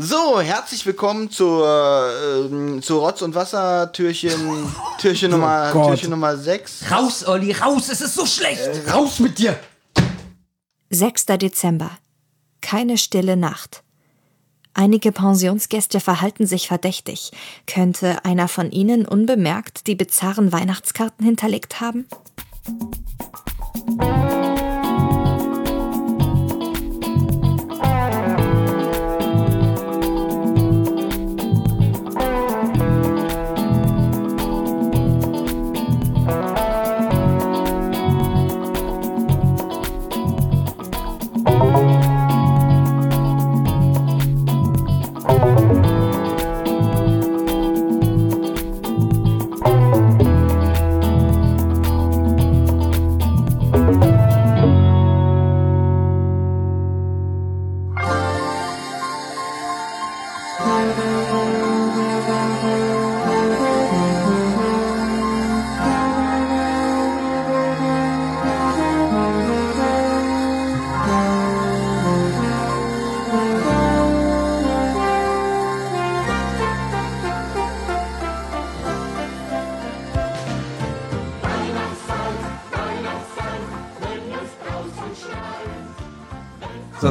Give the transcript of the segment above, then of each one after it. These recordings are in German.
So, herzlich willkommen zur, äh, zu Rotz- und Wasser-Türchen Türchen Nummer, Gott. Türchen Nummer 6. Raus, Olli, raus, es ist so schlecht. Raus mit dir! 6. Dezember. Keine stille Nacht. Einige Pensionsgäste verhalten sich verdächtig. Könnte einer von ihnen unbemerkt die bizarren Weihnachtskarten hinterlegt haben?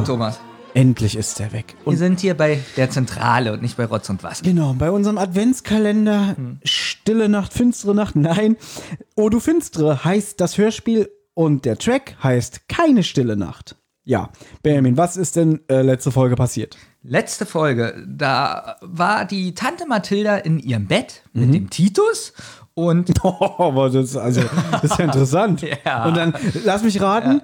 Thomas, Endlich ist er weg. wir Und sind hier bei der Zentrale und nicht bei Rotz und Wasser. genau, bei unserem Adventskalender Stille Nacht, finstere Nacht, nein, O du Finstere heißt das Hörspiel und der Track heißt Keine Stille Nacht. Ja, Benjamin, was ist denn äh, letzte Folge passiert? Letzte Folge, da war die Tante Mathilda in ihrem Bett mit dem Titus und Oh, aber das, ist also, das ist ja interessant. Ja. Und dann, lass mich raten, ja,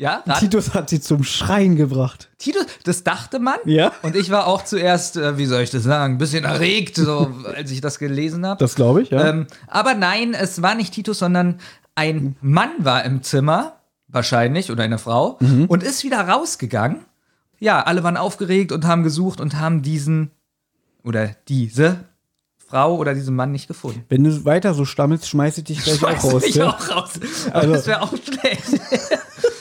rat- Titus hat sie zum Schreien gebracht. Titus, das dachte man. Ja. Und ich war auch zuerst, äh, wie soll ich das sagen, ein bisschen erregt, so, als ich das gelesen habe. Das glaube ich, ja. Ähm, aber nein, es war nicht Titus, sondern ein Mann war im Zimmer, wahrscheinlich, oder eine Frau, Mhm. und ist wieder rausgegangen. Ja, alle waren aufgeregt und haben gesucht und haben diesen oder diese Frau oder diesen Mann nicht gefunden. Wenn du weiter so stammelst, schmeiß ich dich gleich auch Schmeiß raus. mich ja? auch raus. Also- das wäre auch schlecht.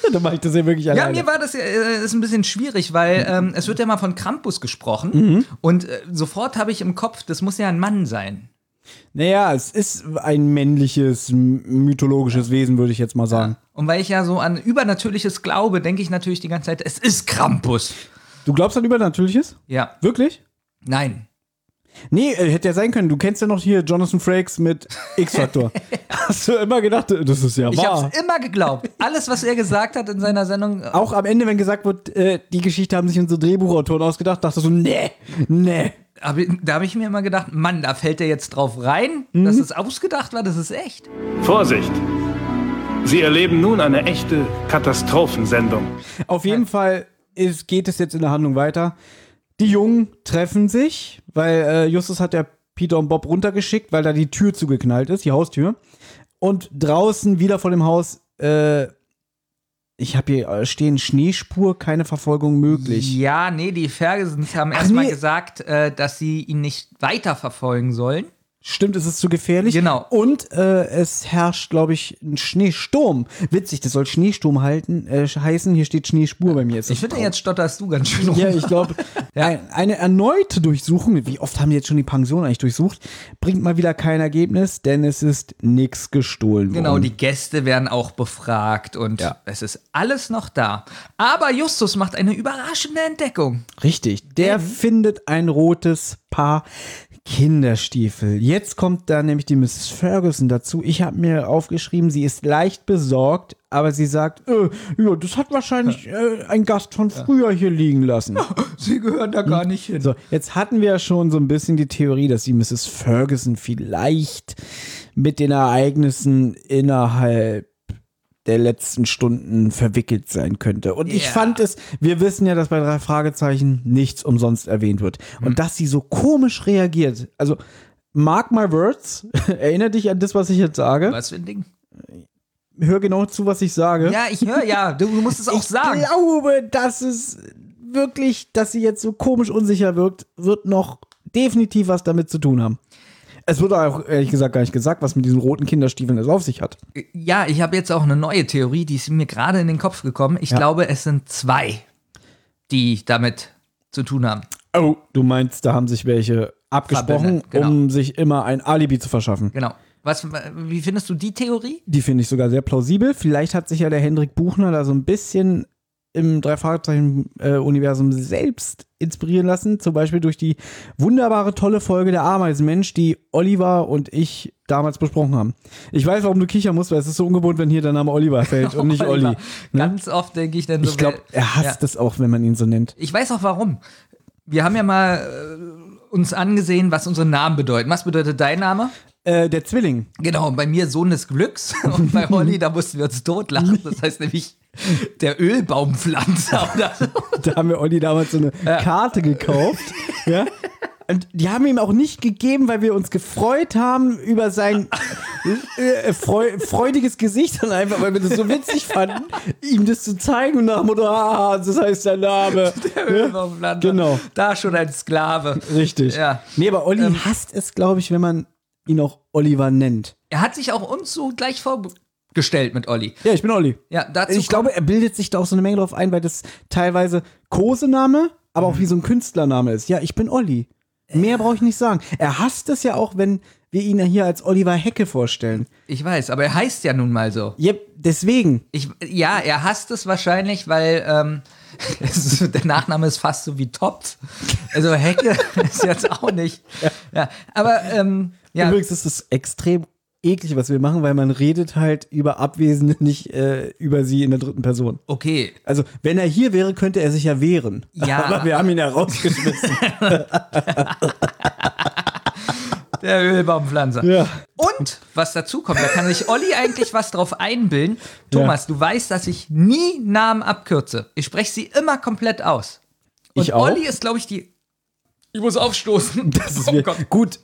Dann mach ich das ja wirklich Ja, alleine. mir war das äh, ist ein bisschen schwierig, weil ähm, es wird ja mal von Krampus gesprochen Mhm. und äh, sofort habe ich im Kopf, das muss ja ein Mann sein. Naja, es ist ein männliches, mythologisches Wesen, würde ich jetzt mal sagen. Und weil ich ja so an Übernatürliches glaube, denke ich natürlich die ganze Zeit, es ist Krampus. Du glaubst an Übernatürliches? Ja, Wirklich? nein. Nee, äh, hätte ja sein können. Du kennst ja noch hier Jonathan Frakes mit X-Factor. Hast du immer gedacht, das ist ja Ich wahr. habe es immer geglaubt. Alles, was er gesagt hat in seiner Sendung, äh, Auch am Ende, wenn gesagt wird, äh, die Geschichte haben sich unsere Drehbuchautoren ausgedacht, dachte so, nee, nee. hab ich, da habe ich mir immer gedacht, Mann, da fällt er jetzt drauf rein, Mhm. dass es ausgedacht war, das ist echt. Vorsicht! Sie erleben nun eine echte Katastrophensendung. Auf jeden Fall ist, geht es jetzt in der Handlung weiter. Die Jungen treffen sich, weil äh, Justus hat ja Peter und Bob runtergeschickt, weil da die Tür zugeknallt ist, die Haustür. Und draußen wieder vor dem Haus, äh, ich habe hier stehen Schneespur, keine Verfolgung möglich. Ja, nee, die Fergusons haben erstmal nee. gesagt, äh, dass sie ihn nicht weiterverfolgen sollen. Stimmt, es ist zu gefährlich. Genau. Und äh, es herrscht, glaube ich, ein Schneesturm. Witzig, das soll Schneesturm halten, äh, heißen. Hier steht Schneespur bei mir. Ist Ich finde, jetzt stotterst du ganz schön rum. Ja, ich glaube, ein, eine erneute Durchsuchung, wie oft haben die jetzt schon die Pension eigentlich durchsucht, bringt mal wieder kein Ergebnis, denn es ist nichts gestohlen worden. Genau, die Gäste werden auch befragt und Ja. es ist alles noch da. Aber Justus macht eine überraschende Entdeckung. Richtig, der findet ein rotes Paar Kinderstiefel. Jetzt kommt da nämlich die Mrs. Ferguson dazu. Ich habe mir aufgeschrieben, sie ist leicht besorgt, aber sie sagt, äh, ja, das hat wahrscheinlich äh, ein Gast von früher hier liegen lassen. Sie gehören da gar nicht hin. So, jetzt hatten wir ja schon so ein bisschen die Theorie, dass die Mrs. Ferguson vielleicht mit den Ereignissen innerhalb der letzten Stunden verwickelt sein könnte. Und ich Ja. fand es, wir wissen ja, dass bei drei Fragezeichen nichts umsonst erwähnt wird. Und dass sie so komisch reagiert. Also, mark my words, erinnere dich an das, was ich jetzt sage. Was für ein Ding? Hör genau zu, was ich sage. Ja, ich höre ja, du musst es auch ich sagen. glaube, dass es wirklich, dass sie jetzt so komisch unsicher wirkt, wird noch definitiv was damit zu tun haben. Es wurde auch ehrlich gesagt gar nicht gesagt, was mit diesen roten Kinderstiefeln es auf sich hat. Ja, ich habe jetzt auch eine neue Theorie, die ist mir gerade in den Kopf gekommen. Ich glaube, es sind zwei, die damit zu tun haben. Oh, du meinst, da haben sich welche abgesprochen, genau. um sich immer ein Alibi zu verschaffen. Genau. Was, wie findest du die Theorie? Die finde ich sogar sehr plausibel. Vielleicht hat sich ja der Hendrik Buchner da so ein bisschen im Drei-Fragezeichen-Universum selbst inspirieren lassen. Zum Beispiel durch die wunderbare, tolle Folge Der Ameisenmensch, die Oliver und ich damals besprochen haben. Ich weiß, warum du kichern musst, weil es ist so ungewohnt, wenn hier der Name Oliver fällt und nicht Olli. Oliver. Ne? Ganz oft denke ich dann so. Ich glaube, er hasst Ja. es auch, wenn man ihn so nennt. Ich weiß auch warum. Wir haben ja mal äh, uns angesehen, was unsere Namen bedeuten. Was bedeutet dein Name? Äh, der Zwilling. Genau, bei mir Sohn des Glücks und bei Holly, da mussten wir uns totlachen. Das heißt nämlich der Ölbaumpflanzer oder so. Da haben wir Olli damals so eine Karte gekauft. ja. Und die haben ihm auch nicht gegeben, weil wir uns gefreut haben über sein äh, freu freudiges Gesicht, sondern einfach, weil wir das so witzig fanden, ihm das zu zeigen und nach dem Motto, ah, das heißt der Name. Der Ölbaumpflanzer. Genau. Da schon ein Sklave. Richtig. Ja. Nee, aber Olli hasst es, glaube ich, wenn man ihn auch Oliver nennt. Er hat sich auch uns so gleich vorgestellt mit Olli. Ja, ich bin Olli. Ja, dazu Ich glaube, er bildet sich da auch so eine Menge drauf ein, weil das teilweise Kosename, aber auch wie so ein Künstlername ist. Ja, ich bin Olli. Mehr brauche ich nicht sagen. Er hasst es ja auch, wenn wir ihn ja hier als Oliver Hecke vorstellen. ich weiß, aber er heißt ja nun mal so. Ja, deswegen. Ich, ja, er hasst es wahrscheinlich, weil ähm, ist, der Nachname ist fast so wie Topf. Also Hecke ist jetzt auch nicht. Ja, aber ähm, ja, Übrigens ist es extrem eklig, was wir machen, weil man redet halt über Abwesende, nicht äh, über sie in der dritten Person. okay. Also, wenn er hier wäre, könnte er sich ja wehren. Ja. Aber wir haben ihn ja rausgeschmissen. Der Ölbaumpflanzer. ja. Und was dazu kommt, da kann sich Olli eigentlich was drauf einbilden. Thomas, du weißt, dass ich nie Namen abkürze. Ich spreche sie immer komplett aus. Und Ich auch. Olli ist, glaube ich, die. Ich muss aufstoßen. Das ist Oh mir, Gott. gut.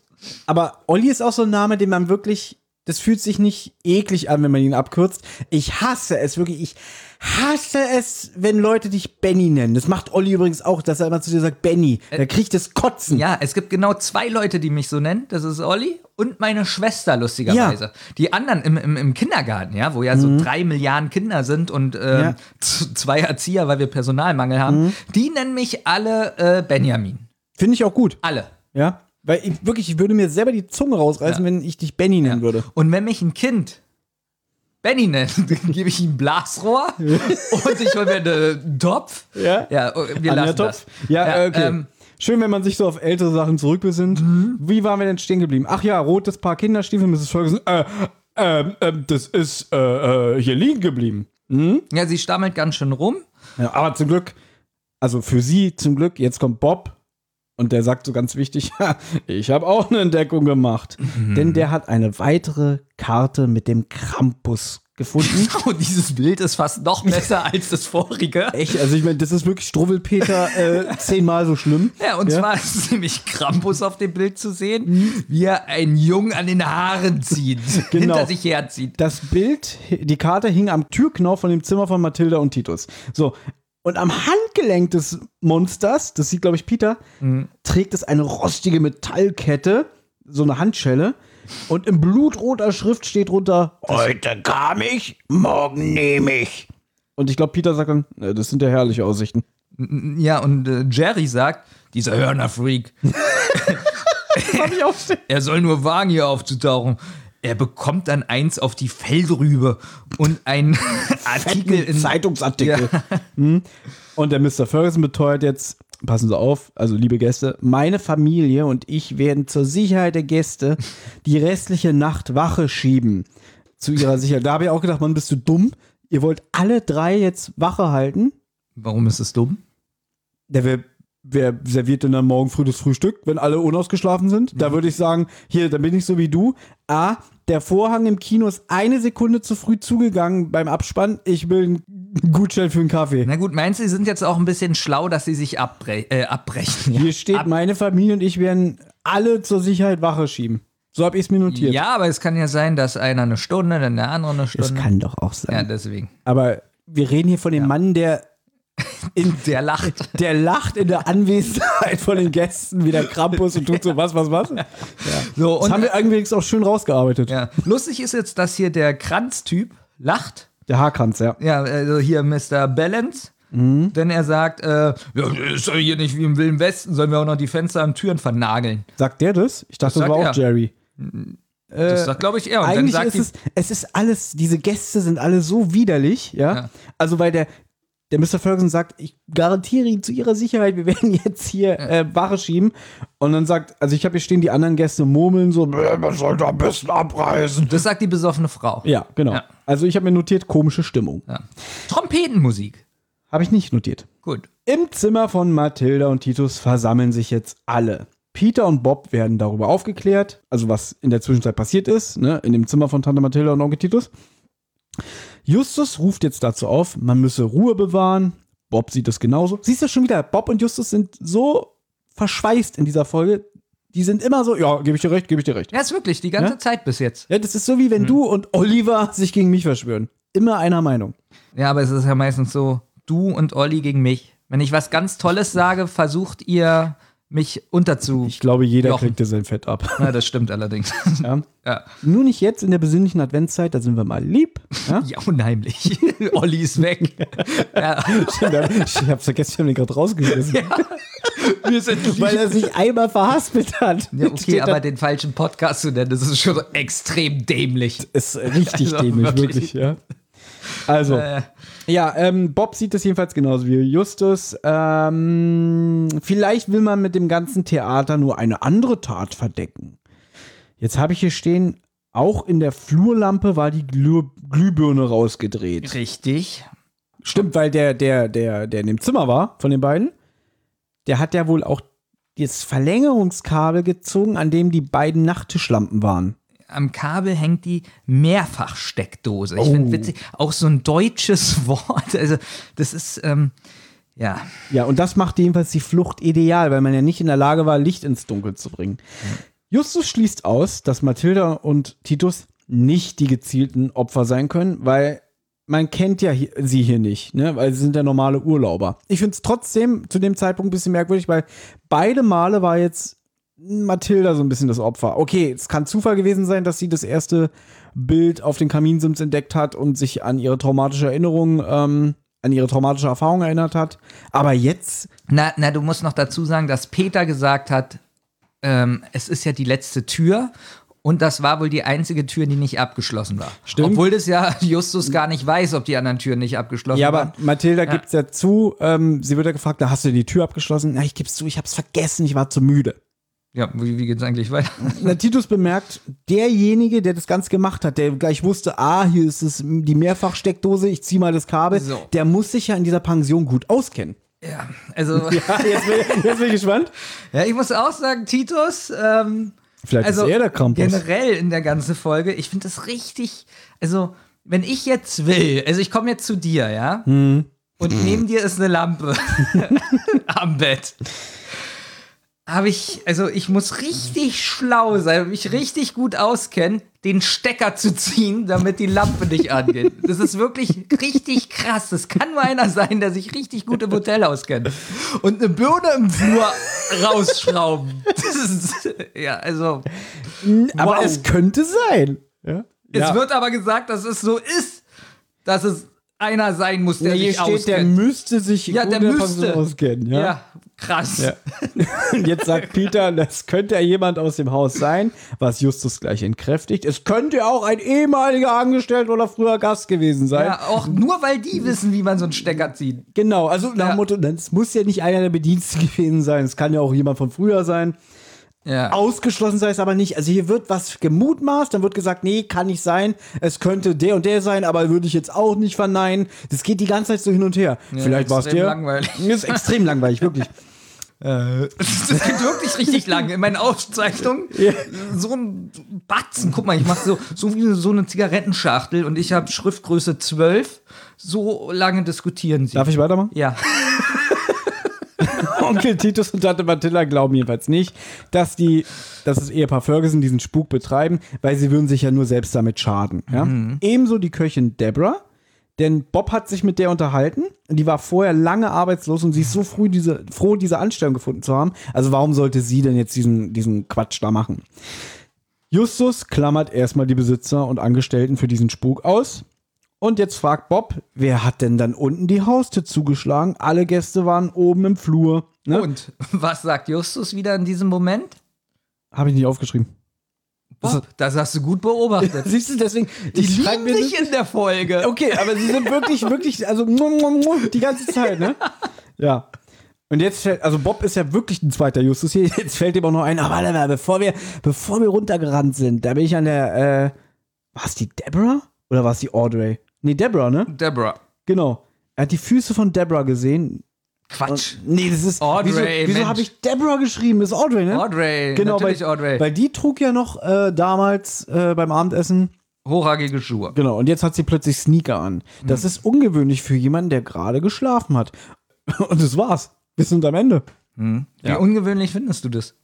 Aber Olli ist auch so ein Name, den man wirklich, das fühlt sich nicht eklig an, wenn man ihn abkürzt. Ich hasse es wirklich. Ich hasse es, wenn Leute dich Benny nennen. Das macht Olli übrigens auch, dass er immer zu dir sagt Benny. Da kriegt es Kotzen. Ja, es gibt genau zwei Leute, die mich so nennen. Das ist Olli und meine Schwester, lustigerweise. Die anderen im, im, im Kindergarten, ja, wo ja so drei Milliarden Kinder sind und ähm, Ja. zwei Erzieher, weil wir Personalmangel haben, die nennen mich alle äh, Benjamin. Finde ich auch gut. Alle. Ja. Weil ich wirklich, ich würde mir selber die Zunge rausreißen, wenn ich dich Benny nennen würde. Und wenn mich ein Kind Benny nennt, dann gebe ich ihm ein Blasrohr und ich hole mir einen Topf. Ja? Ja, oh, wir Anja lassen Topf. das. Ja, okay. ähm, Schön, wenn man sich so auf ältere Sachen zurückbesinnt. Wie waren wir denn stehen geblieben? Ach ja, rotes Paar Kinderstiefel, Mrs. Ferguson. Äh, ähm, ähm, das ist äh, äh, hier liegen geblieben. ja, sie stammelt ganz schön rum. Ja, aber zum Glück, also für sie zum Glück, jetzt kommt Bob und der sagt so ganz wichtig, "Ha, ich habe auch eine Entdeckung gemacht. Denn der hat eine weitere Karte mit dem Krampus gefunden. Und dieses Bild ist fast noch besser als das vorige. Echt, also ich meine, das ist wirklich Struwwelpeter äh, zehnmal so schlimm. Ja, und zwar ist es nämlich Krampus auf dem Bild zu sehen, wie er einen Jungen an den Haaren zieht, Genau. hinter sich herzieht. Das Bild, die Karte hing am Türknauf von dem Zimmer von Mathilda und Titus. So. Und am Handgelenk des Monsters, das sieht, glaube ich, Peter, trägt es eine rostige Metallkette, so eine Handschelle. Und in blutroter Schrift steht drunter: Heute kam ich, morgen nehme ich. Und ich glaube, Peter sagt dann: "Na, Das sind ja herrliche Aussichten. Ja, und äh, Jerry sagt, dieser Hörnerfreak, er soll nur wagen, hier aufzutauchen. Er bekommt dann eins auf die Fellrübe und ein Artikel in Zeitungsartikel. Hm. Und der Mr. Ferguson beteuert jetzt, passen Sie auf, also liebe Gäste, meine Familie und ich werden zur Sicherheit der Gäste die restliche Nacht Wache schieben. Zu ihrer Sicherheit. Da habe ich auch gedacht, Mann, bist du dumm? Ihr wollt alle drei jetzt Wache halten? Warum ist es dumm? Der wer, wer serviert denn dann morgen früh das Frühstück, wenn alle unausgeschlafen sind? Da würde ich sagen, hier, dann bin ich so wie du. A, der Vorhang im Kino ist eine Sekunde zu früh zugegangen beim Abspann. Ich will einen Gutschein für einen Kaffee. Na gut, meinst du, sie sind jetzt auch ein bisschen schlau, dass sie sich abbre äh, abbrechen? Hier steht, Ab- meine Familie und ich werden alle zur Sicherheit Wache schieben. So habe ich es mir notiert. Ja, aber es kann ja sein, dass einer eine Stunde, dann der andere eine Stunde. das kann doch auch ja, sein. deswegen. Aber wir reden hier von dem Mann, der, in, Der lacht. der lacht in der Anwesenheit von den Gästen wie der Krampus und tut so was, was, was. Ja. So, Das und haben wir irgendwie auch schön rausgearbeitet. ja. lustig ist jetzt, dass hier der Kranz-Typ lacht. Der Haarkranz, ja. Ja, also hier Mr. Balance. Denn er sagt, äh, ja, ist doch hier nicht wie im Wilden Westen, sollen wir auch noch die Fenster und Türen vernageln. Sagt der das? Ich dachte, das, Das war auch er. Jerry. Das sagt, glaube ich, er. Und Eigentlich ist es, es ist alles, diese Gäste sind alle so widerlich, ja. Ja. Also, weil der, der Mr. Ferguson sagt, ich garantiere Ihnen zu Ihrer Sicherheit, wir werden jetzt hier äh, Wache schieben. Und dann sagt, also ich habe hier stehen, die anderen Gäste murmeln so, "Äh, man sollte am besten abreißen. das sagt die besoffene Frau. Ja, genau. Ja. Also ich habe mir notiert, komische Stimmung. Ja. Trompetenmusik. Habe ich nicht notiert. Gut. Im Zimmer von Mathilda und Titus versammeln sich jetzt alle. Peter und Bob werden darüber aufgeklärt, also was in der Zwischenzeit passiert ist, ne, in dem Zimmer von Tante Mathilda und Onkel Titus. Justus ruft jetzt dazu auf, man müsse Ruhe bewahren. Bob sieht das genauso. Siehst du schon wieder, Bob und Justus sind so verschweißt in dieser Folge. Die sind immer so, ja, gebe ich dir recht, gebe ich dir recht. Ja, ist wirklich, die ganze Ja? Zeit bis jetzt. Ja, das ist so wie wenn du und Oliver sich gegen mich verschwören. Immer einer Meinung. Ja, aber es ist ja meistens so, du und Olli gegen mich. Wenn ich was ganz Tolles sage, versucht ihr mich unterzu. Ich glaube, jeder Jochen. kriegt dir sein Fett ab. Ja, das stimmt allerdings. Ja. Ja, Nur nicht jetzt in der besinnlichen Adventszeit, da sind wir mal lieb. Ja? ja unheimlich. Olli ist weg. ja. ich hab's vergessen, ich hab den gerade rausgerissen. Wir sind Weil er sich einmal verhaspelt hat. Ja, okay, aber den falschen Podcast zu nennen, das ist schon extrem dämlich. ist richtig Also, dämlich, wirklich. wirklich, ja. Also, Äh, ja, ähm, Bob sieht das jedenfalls genauso wie Justus. Ähm, vielleicht will man mit dem ganzen Theater nur eine andere Tat verdecken. Jetzt habe ich hier stehen, auch in der Flurlampe war die Glüh Glühbirne rausgedreht. richtig. Stimmt, weil der, der, der, der in dem Zimmer war, von den beiden, der hat ja wohl auch das Verlängerungskabel gezogen, an dem die beiden Nachttischlampen waren. Am Kabel hängt die Mehrfachsteckdose. Ich Oh. finde witzig, auch so ein deutsches Wort. Also, das ist, ähm, ja. Ja, und das macht jedenfalls die Flucht ideal, weil man ja nicht in der Lage war, Licht ins Dunkel zu bringen. Justus schließt aus, dass Mathilda und Titus nicht die gezielten Opfer sein können, weil man kennt ja hier, sie hier nicht, ne? weil sie sind ja normale Urlauber. Ich finde es trotzdem zu dem Zeitpunkt ein bisschen merkwürdig, weil beide Male war jetzt Mathilda so ein bisschen das Opfer. Okay, es kann Zufall gewesen sein, dass sie das erste Bild auf den Kaminsims entdeckt hat und sich an ihre traumatische Erinnerung, ähm, an ihre traumatische Erfahrung erinnert hat. Aber jetzt, Na, na, du musst noch dazu sagen, dass Peter gesagt hat, ähm, es ist ja die letzte Tür. Und das war wohl die einzige Tür, die nicht abgeschlossen war. Stimmt. Obwohl das ja Justus gar nicht weiß, ob die anderen Türen nicht abgeschlossen ja, waren. aber Mathilda Ja. gibt's ja zu, ähm, sie wird ja gefragt, na, hast du die Tür abgeschlossen? Na, ich geb's zu, ich hab's vergessen, ich war zu müde. Ja, wie, wie geht's eigentlich weiter? Na, Titus bemerkt, derjenige, der das Ganze gemacht hat, der gleich wusste, ah, hier ist es die Mehrfachsteckdose, ich zieh mal das Kabel, So. der muss sich ja in dieser Pension gut auskennen. Ja, also, Ja, jetzt bin, jetzt bin ich gespannt. ja, ich muss auch sagen, Titus, ähm, Vielleicht also ist er der Krampus. generell in der ganzen Folge, ich finde das richtig, also, wenn ich jetzt will, also ich komme jetzt zu dir, ja, Hm. und neben dir ist eine Lampe am Bett. Habe ich, also ich muss richtig schlau sein, mich richtig gut auskennen, den Stecker zu ziehen, damit die Lampe nicht angeht. Das ist wirklich richtig krass. Das kann nur einer sein, der sich richtig gut im Hotel auskennt. Und eine Birne im Flur rausschrauben. Das ist, ja, also. Aber Wow. es könnte sein. Ja. Es wird aber gesagt, dass es so ist, dass es einer sein muss, der ja, hier sich steht, der auskennt. müsste sich Ja, der der müsste. Auskennen. Ja. ja, krass. Ja. Und jetzt sagt Peter, das könnte ja jemand aus dem Haus sein, was Justus gleich entkräftigt. Es könnte auch ein ehemaliger Angestellter oder früher Gast gewesen sein. Ja, auch nur weil die wissen, wie man so einen Stecker zieht. Genau, also nach Ja. dem Motto, es muss ja nicht einer der Bediensteten gewesen sein, es kann ja auch jemand von früher sein. Ja. Ausgeschlossen sei es aber nicht. Also hier wird was gemutmaßt, dann wird gesagt, nee, kann nicht sein. Es könnte der und der sein, aber würde ich jetzt auch nicht verneinen. Das geht die ganze Zeit so hin und her. Vielleicht war es extrem der. langweilig. Das ist extrem langweilig, wirklich. Das geht wirklich richtig lang. In meinen Aufzeichnungen so ein Batzen. Guck mal, ich mache so, so wie so eine Zigarettenschachtel und ich habe Schriftgröße 12. So lange diskutieren sie. Darf ich weitermachen? Ja. Onkel Titus und Tante Matilda glauben jedenfalls nicht, dass die, dass das Ehepaar Ferguson diesen Spuk betreiben, weil sie würden sich ja nur selbst damit schaden. Ja? Ebenso die Köchin Deborah, denn Bob hat sich mit der unterhalten und die war vorher lange arbeitslos und sie ist so früh diese, froh, diese Anstellung gefunden zu haben. Also warum sollte sie denn jetzt diesen, diesen Quatsch da machen? Justus klammert erstmal die Besitzer und Angestellten für diesen Spuk aus Und jetzt fragt Bob, wer hat denn dann unten die Haustür zugeschlagen? Alle Gäste waren oben im Flur. Ne? Und was sagt Justus wieder in diesem Moment? Habe ich nicht aufgeschrieben. Bob, das hast du gut beobachtet. Siehst du, deswegen, Die lieben sich in der Folge. Okay, aber sie sind wirklich, wirklich, also die ganze Zeit, ne? Ja. Und jetzt fällt, also Bob ist ja wirklich ein zweiter Justus hier. Jetzt fällt ihm auch noch ein, aber warte mal, bevor wir, bevor wir runtergerannt sind, da bin ich an der, äh, war es die Deborah? Oder war es die Audrey? Nee, Deborah, ne? Deborah. Genau. Er hat die Füße von Deborah gesehen. Quatsch. Nee, das ist. Audrey, wieso wieso habe ich Deborah geschrieben? Das ist Audrey, ne? Audrey. Genau, natürlich weil, Audrey. Weil die trug ja noch äh, damals äh, beim Abendessen Hochragige Schuhe. Genau, und jetzt hat sie plötzlich Sneaker an. Das ist ungewöhnlich für jemanden, der gerade geschlafen hat. Und das war's. Wir sind am Ende. Hm. Wie Ja. ungewöhnlich findest du das?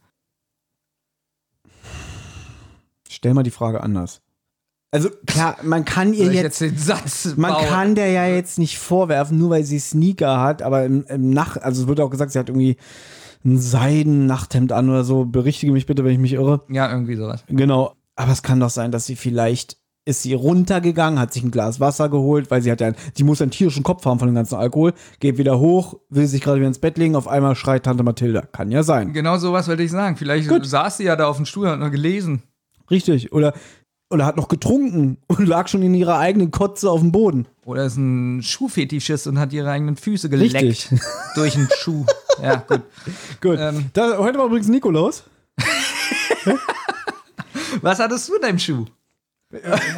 Stell mal die Frage anders. Also klar, man kann ihr jetzt, jetzt den Satz man bauen? kann der ja jetzt nicht vorwerfen, nur weil sie Sneaker hat, aber im, im Nacht, also es wird auch gesagt, sie hat irgendwie ein Seiden-Nachthemd an oder so. Berichtige mich bitte, wenn ich mich irre. Ja, irgendwie sowas. Genau. Aber es kann doch sein, dass sie vielleicht ist sie runtergegangen, hat sich ein Glas Wasser geholt, weil sie hat ja, die muss einen tierischen Kopf haben von dem ganzen Alkohol, geht wieder hoch, will sich gerade wieder ins Bett legen, auf einmal schreit Tante Mathilda. Kann ja sein. Genau sowas wollte ich sagen. Vielleicht Gut. saß sie ja da auf dem Stuhl und hat nur gelesen. Richtig. Oder, oder hat noch getrunken und lag schon in ihrer eigenen Kotze auf dem Boden. Oder ist ein Schuhfetischist und hat ihre eigenen Füße geleckt. Richtig. Durch einen Schuh. Ja, gut. Gut. Ähm. da, heute war übrigens Nikolaus. Was hattest du in deinem Schuh?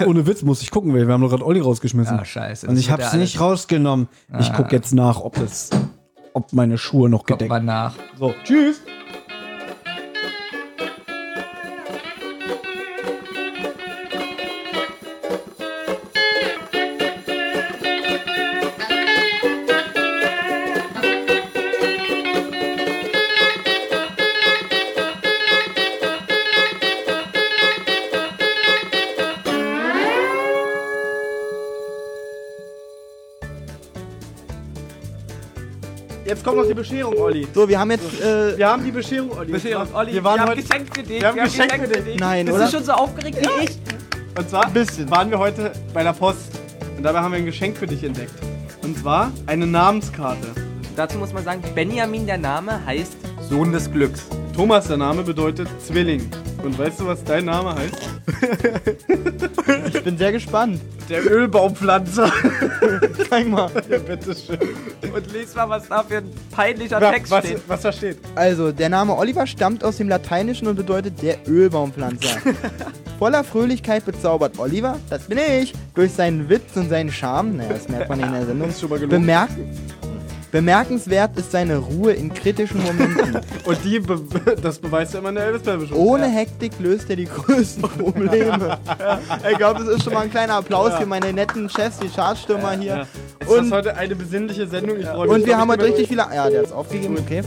Ohne Witz, muss ich gucken, weil wir haben doch gerade Olli rausgeschmissen. Ah, scheiße. und ich hab's nicht rausgenommen. Ich Ah. guck jetzt nach, ob das, ob meine Schuhe noch Kommt gedeckt mal nach. So, tschüss. Jetzt kommt noch die Bescherung, Olli. So, wir haben jetzt. Äh, Wir haben die Bescherung, Olli. Bescherung, Olli, Wir waren wir haben heute, Geschenk für dich. wir haben Geschenk für dich. nein, Bist oder? du schon so aufgeregt wie ich? und zwar Ein bisschen. waren wir heute bei der Post. Und dabei haben wir ein Geschenk für dich entdeckt. Und zwar eine Namenskarte. Dazu muss man sagen, Benjamin, der Name, heißt Sohn des Glücks. Thomas, der Name bedeutet Zwilling. Und weißt du, was dein Name heißt? Ich bin sehr gespannt. Der Ölbaumpflanzer. Zeig mal. ja, bitteschön. Und lies mal, was da für ein peinlicher Was, Text was, steht. was da steht. Also, der Name Oliver stammt aus dem Lateinischen und bedeutet der Ölbaumpflanzer. Voller Fröhlichkeit bezaubert Oliver, das bin ich, durch seinen Witz und seinen Charme, naja, das merkt man in der Sendung, Das bemerkenswert ist seine Ruhe in kritischen Momenten. Und die, be das beweist ja immer eine elvis Show. Ohne Hektik löst er die größten Probleme. Ich glaube, das ist schon mal ein kleiner Applaus für meine netten Chefs, die Chartstürmer hier. Ja. Es Und- ist heute eine besinnliche Sendung. Ich freue mich. Und wir haben heute heute richtig viele. Ja, der hat's aufgegeben, okay.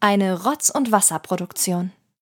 Eine Rotz- und Wasserproduktion.